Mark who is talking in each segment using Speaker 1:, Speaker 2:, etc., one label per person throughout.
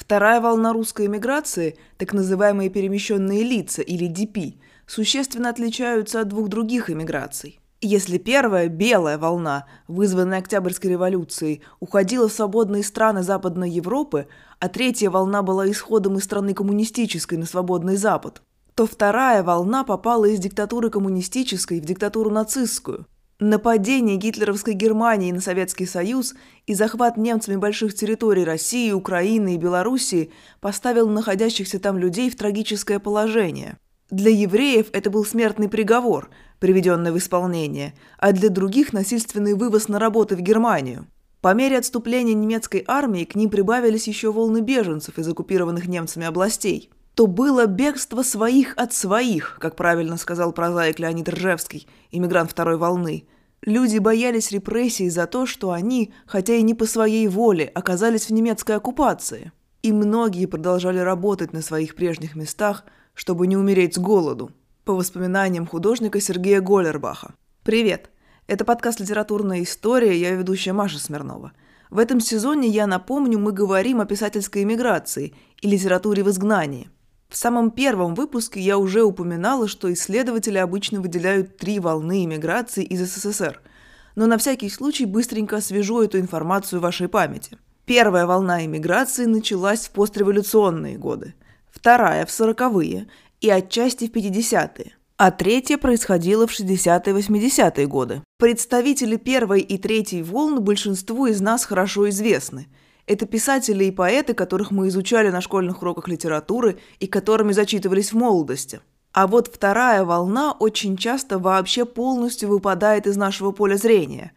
Speaker 1: Вторая волна русской эмиграции, так называемые перемещенные лица или ДП, существенно отличаются от двух других эмиграций. Если первая, белая волна, вызванная Октябрьской революцией, уходила в свободные страны Западной Европы, а третья волна была исходом из страны коммунистической на свободный Запад, то вторая волна попала из диктатуры коммунистической в диктатуру нацистскую. Нападение гитлеровской Германии на Советский Союз и захват немцами больших территорий России, Украины и Белоруссии поставил находящихся там людей в трагическое положение. Для евреев это был смертный приговор, приведенный в исполнение, а для других – насильственный вывоз на работы в Германию. По мере отступления немецкой армии к ним прибавились еще волны беженцев из оккупированных немцами областей. То было бегство своих от своих, как правильно сказал прозаик Леонид Ржевский, иммигрант второй волны. Люди боялись репрессий за то, что они, хотя и не по своей воле, оказались в немецкой оккупации. И многие продолжали работать на своих прежних местах, чтобы не умереть с голоду. По воспоминаниям художника Сергея Голлербаха. Привет! Это подкаст «Литературная история», я ведущая Маша Смирнова. В этом сезоне, я напомню, мы говорим о писательской эмиграции и литературе в изгнании. В самом первом выпуске я уже упоминала, что исследователи обычно выделяют три волны эмиграции из СССР. Но на всякий случай быстренько освежу эту информацию в вашей памяти. Первая волна эмиграции началась в постреволюционные годы, вторая – в сороковые и отчасти в 50-е а третья происходила в 60-80-е годы. Представители первой и третьей волн большинству из нас хорошо известны. Это писатели и поэты, которых мы изучали на школьных уроках литературы и которыми зачитывались в молодости. А вот вторая волна очень часто вообще полностью выпадает из нашего поля зрения.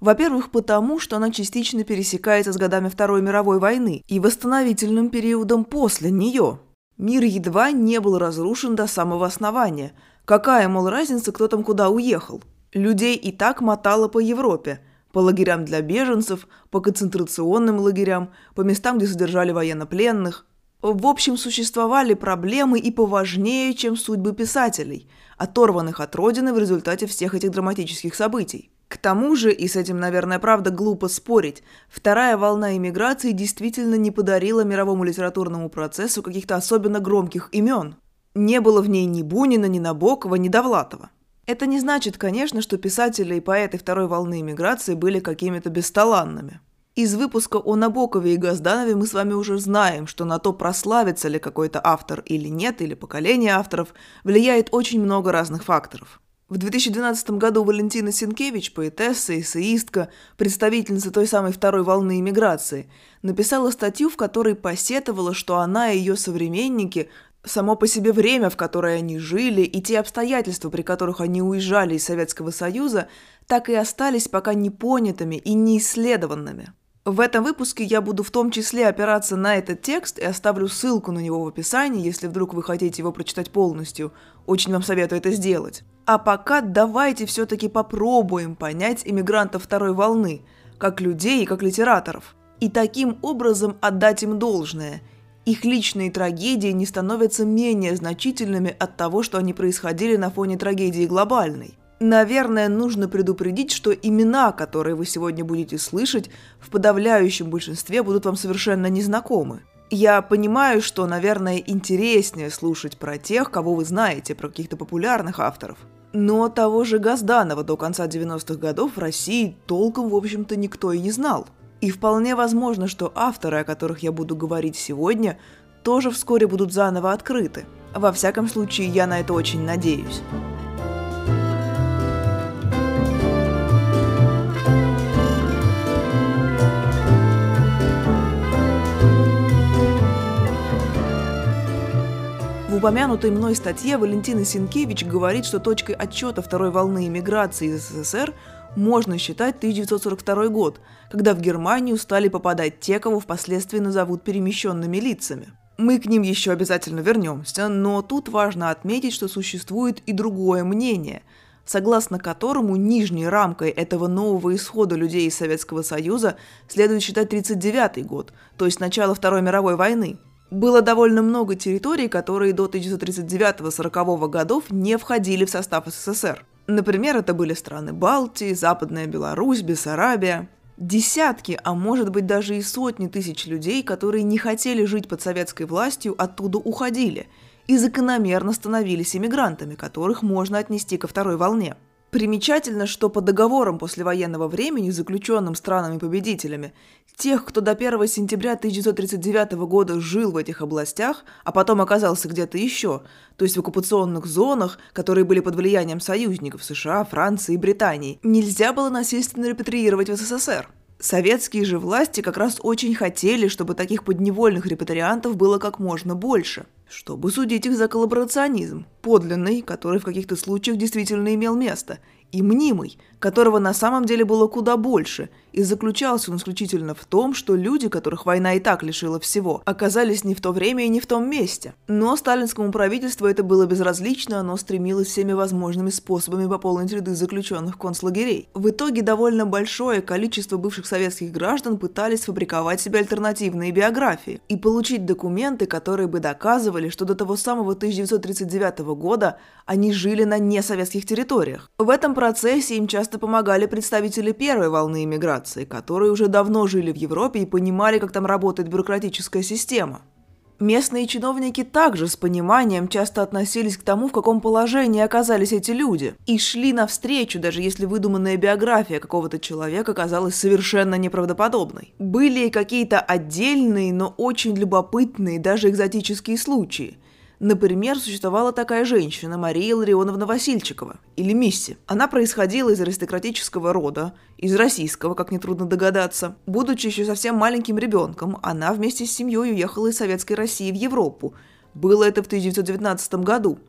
Speaker 1: Во-первых, потому, что она частично пересекается с годами Второй мировой войны и восстановительным периодом после нее. Мир едва не был разрушен до самого основания – Какая, мол, разница, кто там куда уехал? Людей и так мотало по Европе. По лагерям для беженцев, по концентрационным лагерям, по местам, где содержали военнопленных. В общем, существовали проблемы и поважнее, чем судьбы писателей, оторванных от родины в результате всех этих драматических событий. К тому же, и с этим, наверное, правда глупо спорить, вторая волна иммиграции действительно не подарила мировому литературному процессу каких-то особенно громких имен. Не было в ней ни Бунина, ни Набокова, ни Довлатова. Это не значит, конечно, что писатели и поэты второй волны иммиграции были какими-то бесталанными. Из выпуска о Набокове и Газданове мы с вами уже знаем, что на то, прославится ли какой-то автор или нет, или поколение авторов, влияет очень много разных факторов. В 2012 году Валентина Сенкевич, поэтесса, эссеистка, представительница той самой второй волны иммиграции, написала статью, в которой посетовала, что она и ее современники Само по себе время, в которое они жили, и те обстоятельства, при которых они уезжали из Советского Союза, так и остались пока непонятыми и неисследованными. В этом выпуске я буду в том числе опираться на этот текст и оставлю ссылку на него в описании, если вдруг вы хотите его прочитать полностью. Очень вам советую это сделать. А пока давайте все-таки попробуем понять иммигрантов второй волны, как людей и как литераторов. И таким образом отдать им должное – их личные трагедии не становятся менее значительными от того, что они происходили на фоне трагедии глобальной. Наверное, нужно предупредить, что имена, которые вы сегодня будете слышать, в подавляющем большинстве будут вам совершенно незнакомы. Я понимаю, что, наверное, интереснее слушать про тех, кого вы знаете, про каких-то популярных авторов. Но того же Газданова до конца 90-х годов в России толком, в общем-то, никто и не знал – и вполне возможно, что авторы, о которых я буду говорить сегодня, тоже вскоре будут заново открыты. Во всяком случае, я на это очень надеюсь. В упомянутой мной статье Валентина Синкевич говорит, что точкой отчета второй волны иммиграции из СССР – можно считать 1942 год, когда в Германию стали попадать те, кого впоследствии назовут перемещенными лицами. Мы к ним еще обязательно вернемся, но тут важно отметить, что существует и другое мнение, согласно которому нижней рамкой этого нового исхода людей из Советского Союза следует считать 1939 год, то есть начало Второй мировой войны. Было довольно много территорий, которые до 1939-40 годов не входили в состав СССР. Например, это были страны Балтии, Западная Беларусь, Бессарабия. Десятки, а может быть даже и сотни тысяч людей, которые не хотели жить под советской властью, оттуда уходили и закономерно становились иммигрантами, которых можно отнести ко второй волне. Примечательно, что по договорам послевоенного времени, заключенным странами-победителями, тех, кто до 1 сентября 1939 года жил в этих областях, а потом оказался где-то еще, то есть в оккупационных зонах, которые были под влиянием союзников США, Франции и Британии, нельзя было насильственно репатриировать в СССР. Советские же власти как раз очень хотели, чтобы таких подневольных репатриантов было как можно больше – чтобы судить их за коллаборационизм, подлинный, который в каких-то случаях действительно имел место, и мнимый, которого на самом деле было куда больше, и заключался он исключительно в том, что люди, которых война и так лишила всего, оказались не в то время и не в том месте. Но сталинскому правительству это было безразлично, оно стремилось всеми возможными способами пополнить ряды заключенных концлагерей. В итоге довольно большое количество бывших советских граждан пытались фабриковать себе альтернативные биографии и получить документы, которые бы доказывали, что до того самого 1939 года они жили на несоветских территориях. В этом процессе им часто помогали представители первой волны иммиграции, которые уже давно жили в Европе и понимали, как там работает бюрократическая система. Местные чиновники также с пониманием часто относились к тому, в каком положении оказались эти люди, и шли навстречу, даже если выдуманная биография какого-то человека казалась совершенно неправдоподобной. Были и какие-то отдельные, но очень любопытные, даже экзотические случаи – Например, существовала такая женщина, Мария Ларионовна Васильчикова, или Мисси. Она происходила из аристократического рода, из российского, как нетрудно догадаться. Будучи еще совсем маленьким ребенком, она вместе с семьей уехала из Советской России в Европу. Было это в 1919 году.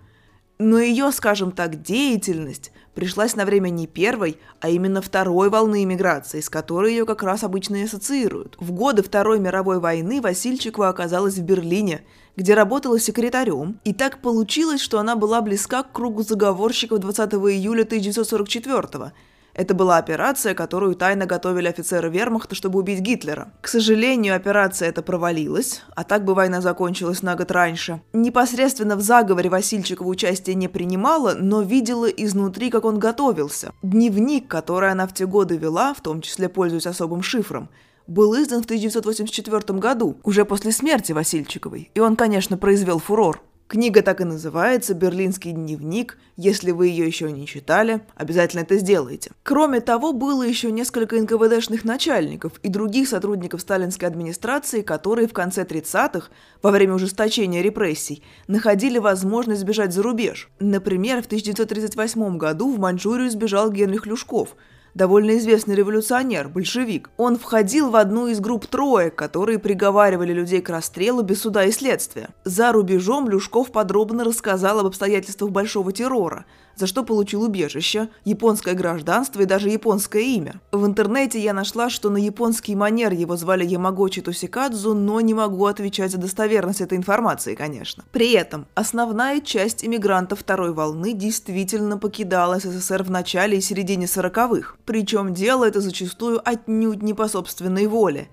Speaker 1: Но ее, скажем так, деятельность пришлась на время не первой, а именно второй волны иммиграции, с которой ее как раз обычно и ассоциируют. В годы Второй мировой войны Васильчикова оказалась в Берлине, где работала секретарем, и так получилось, что она была близка к кругу заговорщиков 20 июля 1944 года, это была операция, которую тайно готовили офицеры вермахта, чтобы убить Гитлера. К сожалению, операция эта провалилась, а так бы война закончилась на год раньше. Непосредственно в заговоре Васильчикова участие не принимала, но видела изнутри, как он готовился. Дневник, который она в те годы вела, в том числе пользуясь особым шифром, был издан в 1984 году, уже после смерти Васильчиковой, и он, конечно, произвел фурор. Книга так и называется «Берлинский дневник». Если вы ее еще не читали, обязательно это сделайте. Кроме того, было еще несколько НКВДшных начальников и других сотрудников сталинской администрации, которые в конце 30-х, во время ужесточения репрессий, находили возможность сбежать за рубеж. Например, в 1938 году в Маньчжурию сбежал Генрих Люшков – довольно известный революционер, большевик. Он входил в одну из групп троек, которые приговаривали людей к расстрелу без суда и следствия. За рубежом Люшков подробно рассказал об обстоятельствах большого террора – за что получил убежище, японское гражданство и даже японское имя. В интернете я нашла, что на японский манер его звали Ямагочи Тосикадзу, но не могу отвечать за достоверность этой информации, конечно. При этом основная часть иммигрантов второй волны действительно покидала СССР в начале и середине 40-х. Причем дело это зачастую отнюдь не по собственной воле.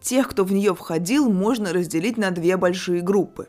Speaker 1: Тех, кто в нее входил, можно разделить на две большие группы.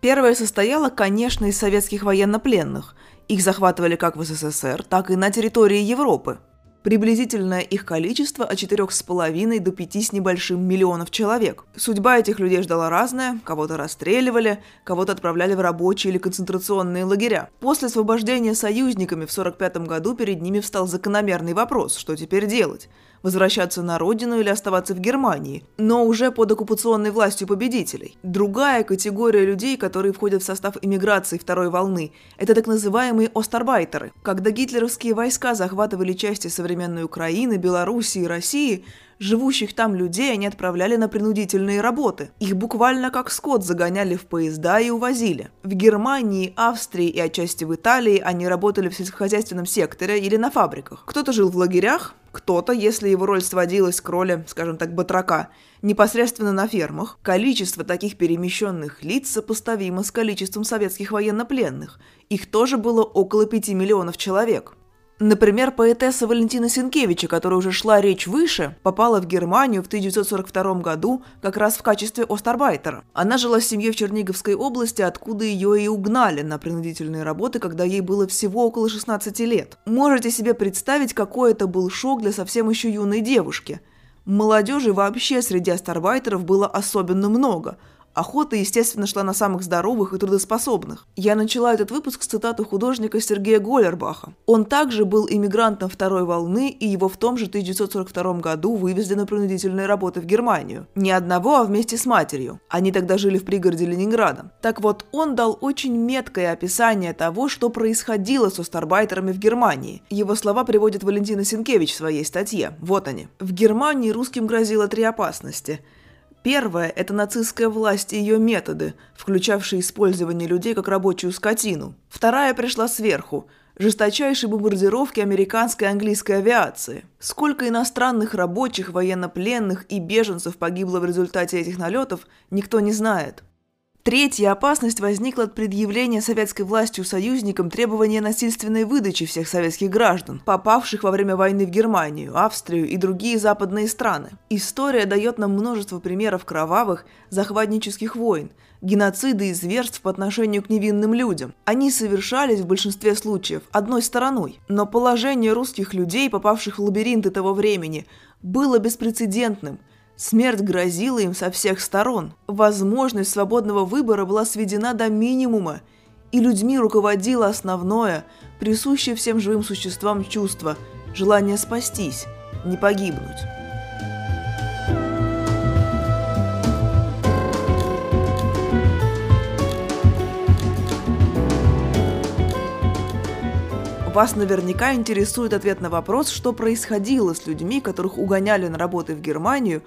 Speaker 1: Первая состояла, конечно, из советских военнопленных – их захватывали как в СССР, так и на территории Европы. Приблизительное их количество от 4,5 до 5 с небольшим миллионов человек. Судьба этих людей ждала разная, кого-то расстреливали, кого-то отправляли в рабочие или концентрационные лагеря. После освобождения союзниками в 1945 году перед ними встал закономерный вопрос, что теперь делать возвращаться на родину или оставаться в Германии, но уже под оккупационной властью победителей. Другая категория людей, которые входят в состав иммиграции второй волны, это так называемые остарбайтеры. Когда гитлеровские войска захватывали части современной Украины, Белоруссии и России, Живущих там людей они отправляли на принудительные работы. Их буквально как скот загоняли в поезда и увозили. В Германии, Австрии и отчасти в Италии они работали в сельскохозяйственном секторе или на фабриках. Кто-то жил в лагерях, кто-то, если его роль сводилась к роли, скажем так, батрака, непосредственно на фермах. Количество таких перемещенных лиц сопоставимо с количеством советских военнопленных. Их тоже было около 5 миллионов человек. Например, поэтесса Валентина Сенкевича, которая уже шла речь выше, попала в Германию в 1942 году как раз в качестве остарбайтера. Она жила с семьей в Черниговской области, откуда ее и угнали на принудительные работы, когда ей было всего около 16 лет. Можете себе представить, какой это был шок для совсем еще юной девушки – Молодежи вообще среди астарбайтеров было особенно много – Охота, естественно, шла на самых здоровых и трудоспособных. Я начала этот выпуск с цитаты художника Сергея Голлербаха. Он также был иммигрантом второй волны, и его в том же 1942 году вывезли на принудительные работы в Германию. Не одного, а вместе с матерью. Они тогда жили в пригороде Ленинграда. Так вот, он дал очень меткое описание того, что происходило с астарбайтерами в Германии. Его слова приводит Валентина Сенкевич в своей статье. Вот они. В Германии русским грозило три опасности – Первое – это нацистская власть и ее методы, включавшие использование людей как рабочую скотину. Вторая пришла сверху – жесточайшие бомбардировки американской и английской авиации. Сколько иностранных рабочих, военнопленных и беженцев погибло в результате этих налетов, никто не знает. Третья опасность возникла от предъявления советской властью союзникам требования насильственной выдачи всех советских граждан, попавших во время войны в Германию, Австрию и другие западные страны. История дает нам множество примеров кровавых, захватнических войн, геноцида и зверств по отношению к невинным людям. Они совершались в большинстве случаев одной стороной. Но положение русских людей, попавших в лабиринты того времени, было беспрецедентным – Смерть грозила им со всех сторон. Возможность свободного выбора была сведена до минимума, и людьми руководило основное, присущее всем живым существам чувство – желание спастись, не погибнуть. Вас наверняка интересует ответ на вопрос, что происходило с людьми, которых угоняли на работы в Германию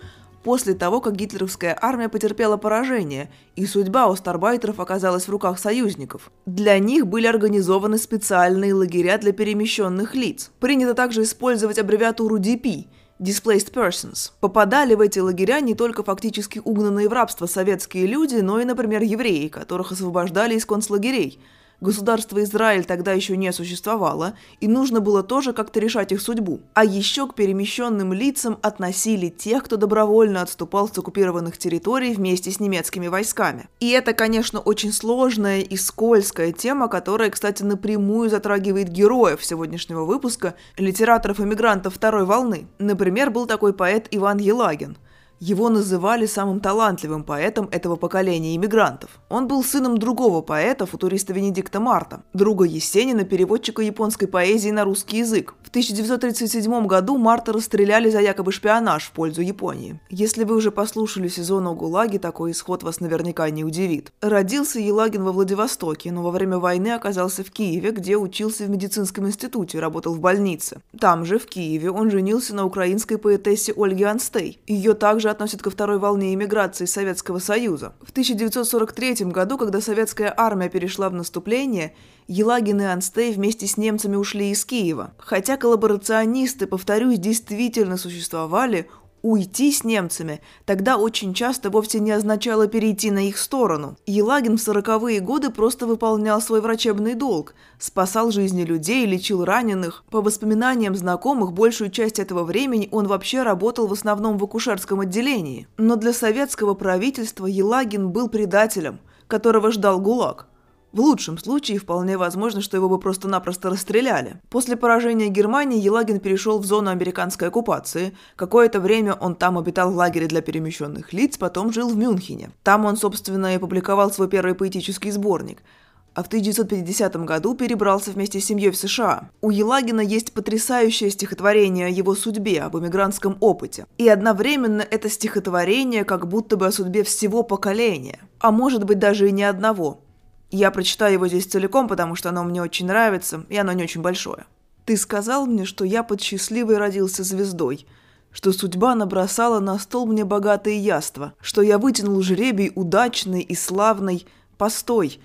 Speaker 1: после того, как гитлеровская армия потерпела поражение, и судьба остарбайтеров оказалась в руках союзников. Для них были организованы специальные лагеря для перемещенных лиц. Принято также использовать аббревиатуру DP – Displaced Persons. Попадали в эти лагеря не только фактически угнанные в рабство советские люди, но и, например, евреи, которых освобождали из концлагерей – Государство Израиль тогда еще не существовало, и нужно было тоже как-то решать их судьбу. А еще к перемещенным лицам относили тех, кто добровольно отступал с оккупированных территорий вместе с немецкими войсками. И это, конечно, очень сложная и скользкая тема, которая, кстати, напрямую затрагивает героев сегодняшнего выпуска, литераторов-эмигрантов второй волны. Например, был такой поэт Иван Елагин – его называли самым талантливым поэтом этого поколения иммигрантов. Он был сыном другого поэта, футуриста Венедикта Марта, друга Есенина, переводчика японской поэзии на русский язык. В 1937 году Марта расстреляли за якобы шпионаж в пользу Японии. Если вы уже послушали сезон о ГУЛАГе, такой исход вас наверняка не удивит. Родился Елагин во Владивостоке, но во время войны оказался в Киеве, где учился в медицинском институте, работал в больнице. Там же, в Киеве, он женился на украинской поэтессе Ольге Анстей. Ее также также относят ко второй волне иммиграции Советского Союза. В 1943 году, когда советская армия перешла в наступление, Елагин и Анстей вместе с немцами ушли из Киева. Хотя коллаборационисты, повторюсь, действительно существовали, Уйти с немцами тогда очень часто вовсе не означало перейти на их сторону. Елагин в сороковые годы просто выполнял свой врачебный долг, спасал жизни людей, лечил раненых. По воспоминаниям знакомых, большую часть этого времени он вообще работал в основном в акушерском отделении. Но для советского правительства Елагин был предателем, которого ждал ГУЛАГ. В лучшем случае вполне возможно, что его бы просто-напросто расстреляли. После поражения Германии Елагин перешел в зону американской оккупации. Какое-то время он там обитал в лагере для перемещенных лиц, потом жил в Мюнхене. Там он, собственно, и публиковал свой первый поэтический сборник а в 1950 году перебрался вместе с семьей в США. У Елагина есть потрясающее стихотворение о его судьбе, об эмигрантском опыте. И одновременно это стихотворение как будто бы о судьбе всего поколения. А может быть даже и не одного. Я прочитаю его здесь целиком, потому что оно мне очень нравится, и оно не очень большое. Ты сказал мне, что я под счастливой родился звездой, что судьба набросала на стол мне богатые яства, что я вытянул жребий удачный и славный. Постой,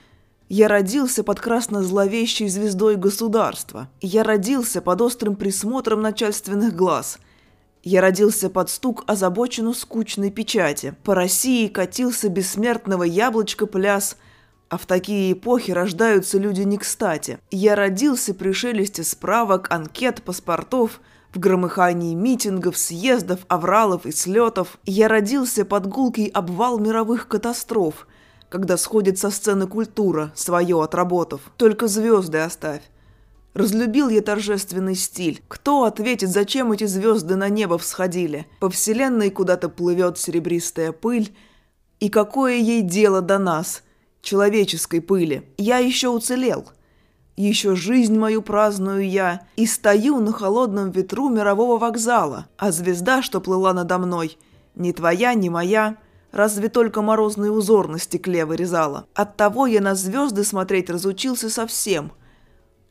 Speaker 1: я родился под красно-зловещей звездой государства. Я родился под острым присмотром начальственных глаз. Я родился под стук озабоченно скучной печати. По России катился бессмертного яблочка пляс – а в такие эпохи рождаются люди не кстати. Я родился при шелесте справок, анкет, паспортов, в громыхании митингов, съездов, авралов и слетов. Я родился под гулкий обвал мировых катастроф, когда сходит со сцены культура, свое отработав. Только звезды оставь. Разлюбил я торжественный стиль. Кто ответит, зачем эти звезды на небо всходили? По вселенной куда-то плывет серебристая пыль. И какое ей дело до нас, человеческой пыли? Я еще уцелел. Еще жизнь мою праздную я и стою на холодном ветру мирового вокзала, а звезда, что плыла надо мной, ни твоя, ни моя, разве только морозный узор на стекле вырезала. Оттого я на звезды смотреть разучился совсем –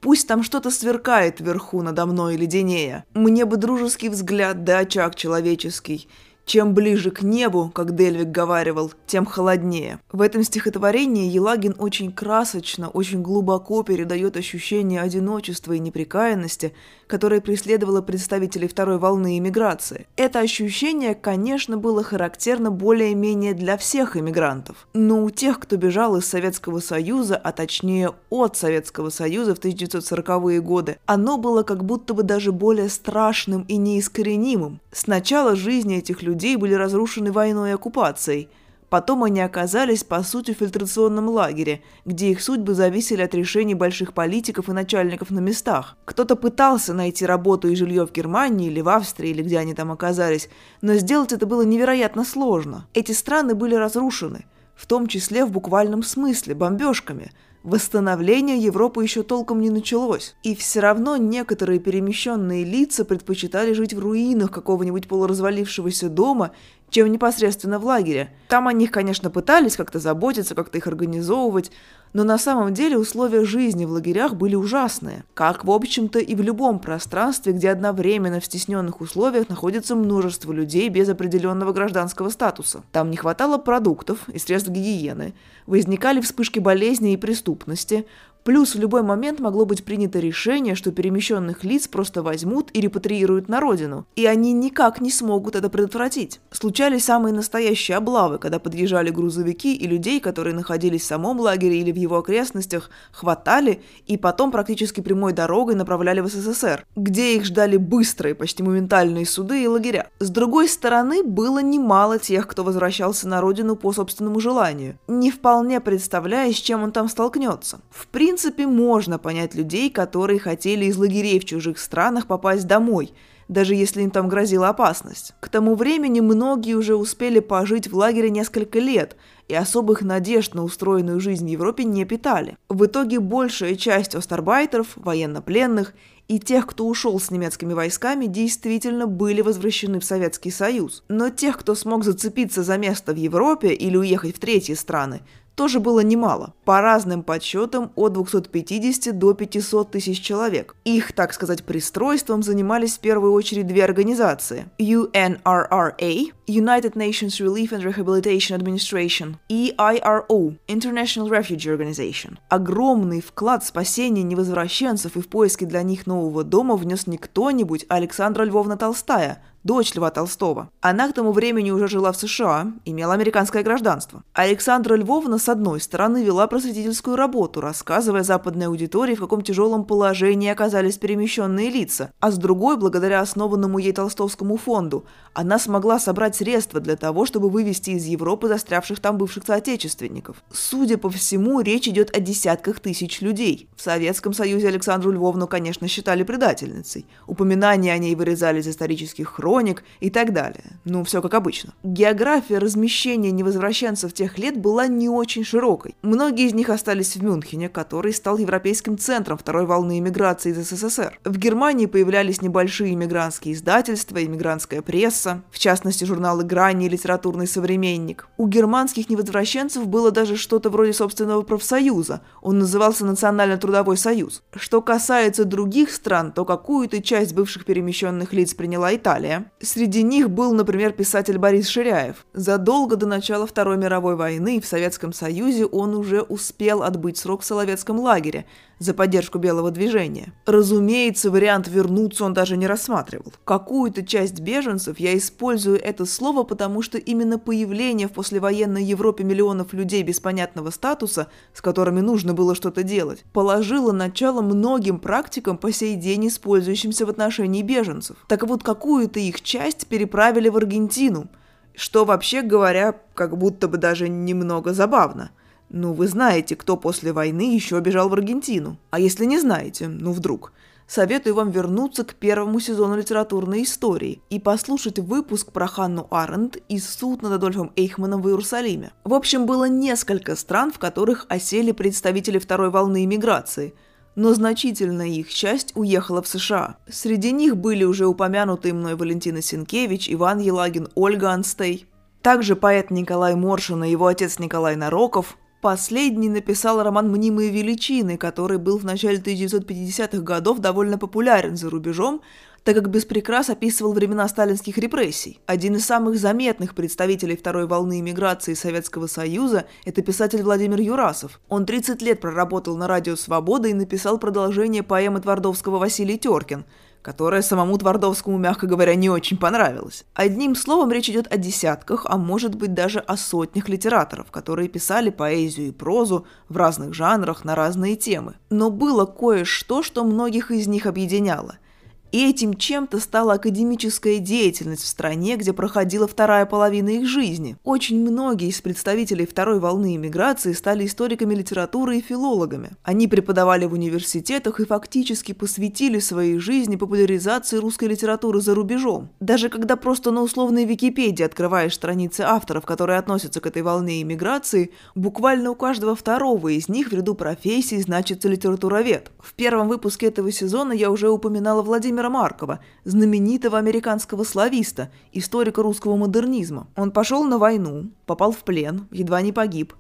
Speaker 1: Пусть там что-то сверкает вверху надо мной леденее. Мне бы дружеский взгляд да очаг человеческий – чем ближе к небу, как Дельвик говаривал, тем холоднее. В этом стихотворении Елагин очень красочно, очень глубоко передает ощущение одиночества и неприкаянности, которое преследовало представителей второй волны иммиграции. Это ощущение, конечно, было характерно более-менее для всех иммигрантов. Но у тех, кто бежал из Советского Союза, а точнее от Советского Союза в 1940-е годы, оно было как будто бы даже более страшным и неискоренимым. Сначала жизни этих людей были разрушены войной и оккупацией. Потом они оказались, по сути, в фильтрационном лагере, где их судьбы зависели от решений больших политиков и начальников на местах. Кто-то пытался найти работу и жилье в Германии или в Австрии, или где они там оказались, но сделать это было невероятно сложно. Эти страны были разрушены, в том числе в буквальном смысле, бомбежками – Восстановление Европы еще толком не началось, и все равно некоторые перемещенные лица предпочитали жить в руинах какого-нибудь полуразвалившегося дома, чем непосредственно в лагере. Там о них, конечно, пытались как-то заботиться, как-то их организовывать, но на самом деле условия жизни в лагерях были ужасные, как, в общем-то, и в любом пространстве, где одновременно в стесненных условиях находится множество людей без определенного гражданского статуса. Там не хватало продуктов и средств гигиены, возникали вспышки болезней и преступности, Плюс в любой момент могло быть принято решение, что перемещенных лиц просто возьмут и репатриируют на родину, и они никак не смогут это предотвратить. Случались самые настоящие облавы, когда подъезжали грузовики и людей, которые находились в самом лагере или в его окрестностях, хватали и потом практически прямой дорогой направляли в СССР, где их ждали быстрые, почти моментальные суды и лагеря. С другой стороны, было немало тех, кто возвращался на родину по собственному желанию, не вполне представляя, с чем он там столкнется. В принципе, принципе, можно понять людей, которые хотели из лагерей в чужих странах попасть домой, даже если им там грозила опасность. К тому времени многие уже успели пожить в лагере несколько лет и особых надежд на устроенную жизнь в Европе не питали. В итоге большая часть остарбайтеров, военнопленных и тех, кто ушел с немецкими войсками, действительно были возвращены в Советский Союз. Но тех, кто смог зацепиться за место в Европе или уехать в третьи страны, тоже было немало. По разным подсчетам от 250 до 500 тысяч человек. Их, так сказать, пристройством занимались в первую очередь две организации. UNRRA – United Nations Relief and Rehabilitation Administration и IRO – International Refugee Organization. Огромный вклад в спасение невозвращенцев и в поиске для них нового дома внес не кто-нибудь, а Александра Львовна Толстая – дочь Льва Толстого. Она к тому времени уже жила в США, имела американское гражданство. Александра Львовна, с одной стороны, вела просветительскую работу, рассказывая западной аудитории, в каком тяжелом положении оказались перемещенные лица, а с другой, благодаря основанному ей Толстовскому фонду, она смогла собрать средства для того, чтобы вывести из Европы застрявших там бывших соотечественников. Судя по всему, речь идет о десятках тысяч людей. В Советском Союзе Александру Львовну, конечно, считали предательницей. Упоминания о ней вырезали из исторических хроник, хроник и так далее. Ну, все как обычно. География размещения невозвращенцев тех лет была не очень широкой. Многие из них остались в Мюнхене, который стал европейским центром второй волны иммиграции из СССР. В Германии появлялись небольшие иммигрантские издательства, иммигрантская пресса, в частности журналы «Грани» и «Литературный современник». У германских невозвращенцев было даже что-то вроде собственного профсоюза. Он назывался Национально-трудовой союз. Что касается других стран, то какую-то часть бывших перемещенных лиц приняла Италия, Среди них был, например, писатель Борис Ширяев. Задолго до начала Второй мировой войны в Советском Союзе он уже успел отбыть срок в Соловецком лагере за поддержку белого движения. Разумеется, вариант вернуться он даже не рассматривал. Какую-то часть беженцев я использую это слово, потому что именно появление в послевоенной Европе миллионов людей без понятного статуса, с которыми нужно было что-то делать, положило начало многим практикам по сей день использующимся в отношении беженцев. Так вот, какую-то их часть переправили в Аргентину, что вообще говоря, как будто бы даже немного забавно – Ну, вы знаете, кто после войны еще бежал в Аргентину. А если не знаете, ну вдруг, советую вам вернуться к первому сезону литературной истории и послушать выпуск про Ханну Аренд и суд над Адольфом Эйхманом в Иерусалиме. В общем, было несколько стран, в которых осели представители второй волны иммиграции – но значительная их часть уехала в США. Среди них были уже упомянутые мной Валентина Синкевич, Иван Елагин, Ольга Анстей. Также поэт Николай Моршин и его отец Николай Нароков, Последний написал роман «Мнимые величины», который был в начале 1950-х годов довольно популярен за рубежом, так как без прикрас описывал времена сталинских репрессий. Один из самых заметных представителей второй волны иммиграции Советского Союза – это писатель Владимир Юрасов. Он 30 лет проработал на радио «Свобода» и написал продолжение поэмы Твардовского «Василий Теркин», которая самому Твардовскому, мягко говоря, не очень понравилась. Одним словом, речь идет о десятках, а может быть даже о сотнях литераторов, которые писали поэзию и прозу в разных жанрах на разные темы. Но было кое-что, что многих из них объединяло – и этим чем-то стала академическая деятельность в стране, где проходила вторая половина их жизни. Очень многие из представителей второй волны иммиграции стали историками литературы и филологами. Они преподавали в университетах и фактически посвятили своей жизни популяризации русской литературы за рубежом. Даже когда просто на условной Википедии открываешь страницы авторов, которые относятся к этой волне иммиграции, буквально у каждого второго из них в ряду профессий значится литературовед. В первом выпуске этого сезона я уже упоминала Владимира Владимира Маркова, знаменитого американского слависта, историка русского модернизма. Он пошел на войну, попал в плен, едва не погиб,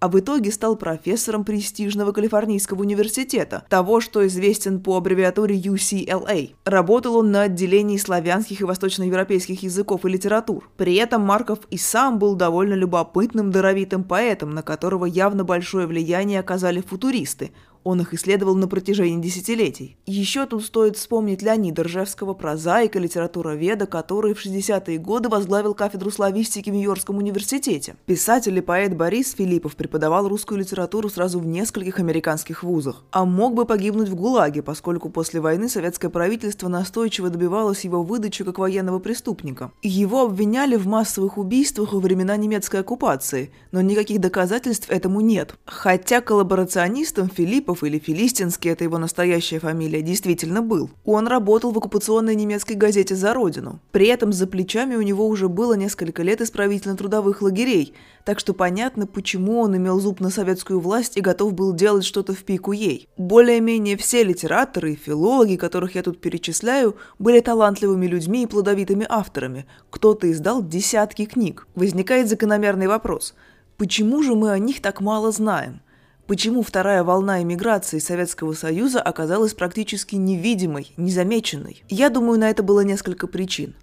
Speaker 1: а в итоге стал профессором престижного Калифорнийского университета, того, что известен по аббревиатуре UCLA. Работал он на отделении славянских и восточноевропейских языков и литератур. При этом Марков и сам был довольно любопытным, даровитым поэтом, на которого явно большое влияние оказали футуристы, он их исследовал на протяжении десятилетий. Еще тут стоит вспомнить Леонида Ржевского, прозаика, литературоведа, который в 60-е годы возглавил кафедру славистики в Нью-Йоркском университете. Писатель и поэт Борис Филиппов преподавал русскую литературу сразу в нескольких американских вузах, а мог бы погибнуть в ГУЛАГе, поскольку после войны советское правительство настойчиво добивалось его выдачи как военного преступника. Его обвиняли в массовых убийствах во времена немецкой оккупации, но никаких доказательств этому нет. Хотя коллаборационистом Филиппов Филиппов или Филистинский, это его настоящая фамилия, действительно был. Он работал в оккупационной немецкой газете «За Родину». При этом за плечами у него уже было несколько лет исправительно-трудовых лагерей, так что понятно, почему он имел зуб на советскую власть и готов был делать что-то в пику ей. Более-менее все литераторы и филологи, которых я тут перечисляю, были талантливыми людьми и плодовитыми авторами. Кто-то издал десятки книг. Возникает закономерный вопрос – Почему же мы о них так мало знаем? Почему вторая волна эмиграции Советского Союза оказалась практически невидимой, незамеченной. Я думаю, на это было несколько причин.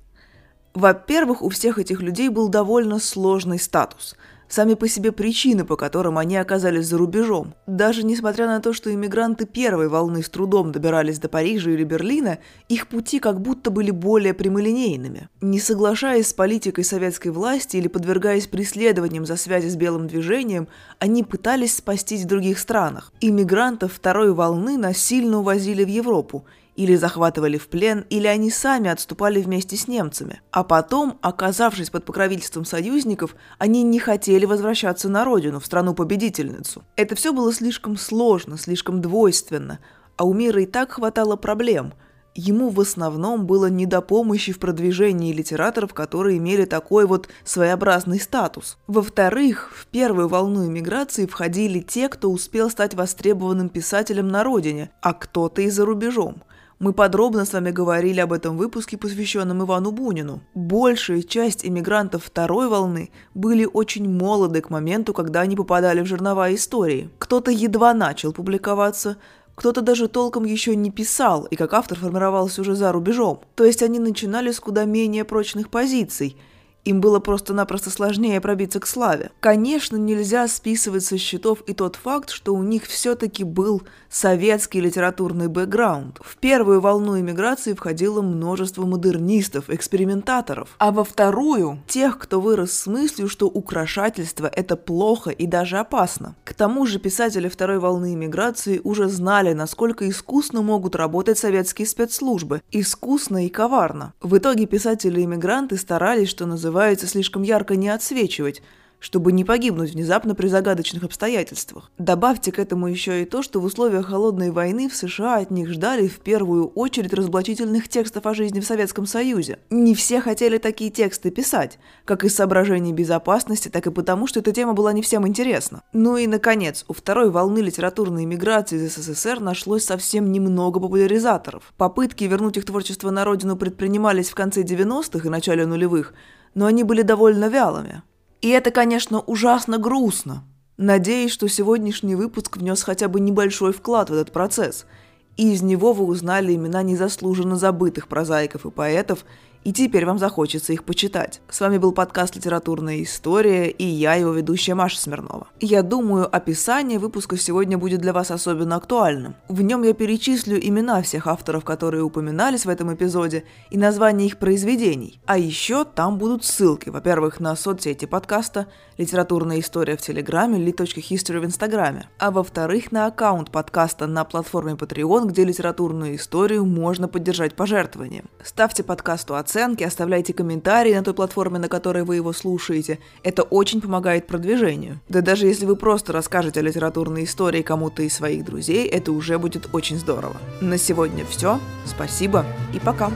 Speaker 1: Во-первых, у всех этих людей был довольно сложный статус – сами по себе причины, по которым они оказались за рубежом. Даже несмотря на то, что иммигранты первой волны с трудом добирались до Парижа или Берлина, их пути как будто были более прямолинейными. Не соглашаясь с политикой советской власти или подвергаясь преследованиям за связи с белым движением, они пытались спастись в других странах. Иммигрантов второй волны насильно увозили в Европу – или захватывали в плен, или они сами отступали вместе с немцами. А потом, оказавшись под покровительством союзников, они не хотели возвращаться на родину, в страну-победительницу. Это все было слишком сложно, слишком двойственно, а у мира и так хватало проблем. Ему в основном было не до помощи в продвижении литераторов, которые имели такой вот своеобразный статус. Во-вторых, в первую волну иммиграции входили те, кто успел стать востребованным писателем на родине, а кто-то и за рубежом – мы подробно с вами говорили об этом выпуске, посвященном Ивану Бунину. Большая часть иммигрантов второй волны были очень молоды к моменту, когда они попадали в жернова истории. Кто-то едва начал публиковаться, кто-то даже толком еще не писал и как автор формировался уже за рубежом. То есть они начинали с куда менее прочных позиций – им было просто-напросто сложнее пробиться к славе. Конечно, нельзя списывать со счетов и тот факт, что у них все-таки был советский литературный бэкграунд. В первую волну иммиграции входило множество модернистов, экспериментаторов, а во вторую – тех, кто вырос с мыслью, что украшательство – это плохо и даже опасно. К тому же писатели второй волны иммиграции уже знали, насколько искусно могут работать советские спецслужбы. Искусно и коварно. В итоге писатели-иммигранты старались, что называется, слишком ярко не отсвечивать – чтобы не погибнуть внезапно при загадочных обстоятельствах. Добавьте к этому еще и то, что в условиях холодной войны в США от них ждали в первую очередь разоблачительных текстов о жизни в Советском Союзе. Не все хотели такие тексты писать, как из соображений безопасности, так и потому, что эта тема была не всем интересна. Ну и, наконец, у второй волны литературной миграции из СССР нашлось совсем немного популяризаторов. Попытки вернуть их творчество на родину предпринимались в конце 90-х и начале нулевых, но они были довольно вялыми. И это, конечно, ужасно грустно. Надеюсь, что сегодняшний выпуск внес хотя бы небольшой вклад в этот процесс, и из него вы узнали имена незаслуженно забытых прозаиков и поэтов и теперь вам захочется их почитать. С вами был подкаст «Литературная история» и я, его ведущая Маша Смирнова. Я думаю, описание выпуска сегодня будет для вас особенно актуальным. В нем я перечислю имена всех авторов, которые упоминались в этом эпизоде, и названия их произведений. А еще там будут ссылки, во-первых, на соцсети подкаста, «Литературная история» в Телеграме, li.history в Инстаграме, а во-вторых, на аккаунт подкаста на платформе Patreon, где литературную историю можно поддержать пожертвованием. Ставьте подкасту оценки, оценки, оставляйте комментарии на той платформе, на которой вы его слушаете. Это очень помогает продвижению. Да даже если вы просто расскажете о литературной истории кому-то из своих друзей, это уже будет очень здорово. На сегодня все. Спасибо и пока.